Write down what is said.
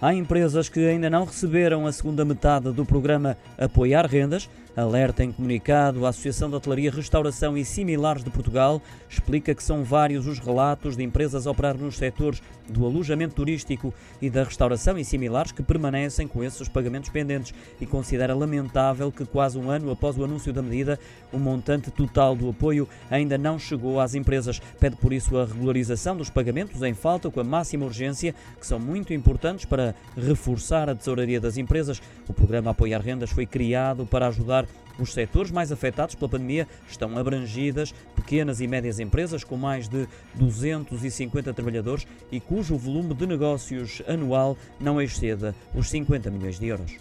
Há empresas que ainda não receberam a segunda metade do programa Apoiar Rendas. Alerta em comunicado, a Associação de Hotelaria, Restauração e Similares de Portugal explica que são vários os relatos de empresas a operar nos setores do alojamento turístico e da restauração e similares que permanecem com esses pagamentos pendentes e considera lamentável que quase um ano após o anúncio da medida, o montante total do apoio ainda não chegou às empresas. Pede por isso a regularização dos pagamentos em falta com a máxima urgência, que são muito importantes para reforçar a tesouraria das empresas. O programa Apoiar Rendas foi criado para ajudar os setores mais afetados pela pandemia estão abrangidas pequenas e médias empresas com mais de 250 trabalhadores e cujo volume de negócios anual não exceda os 50 milhões de euros.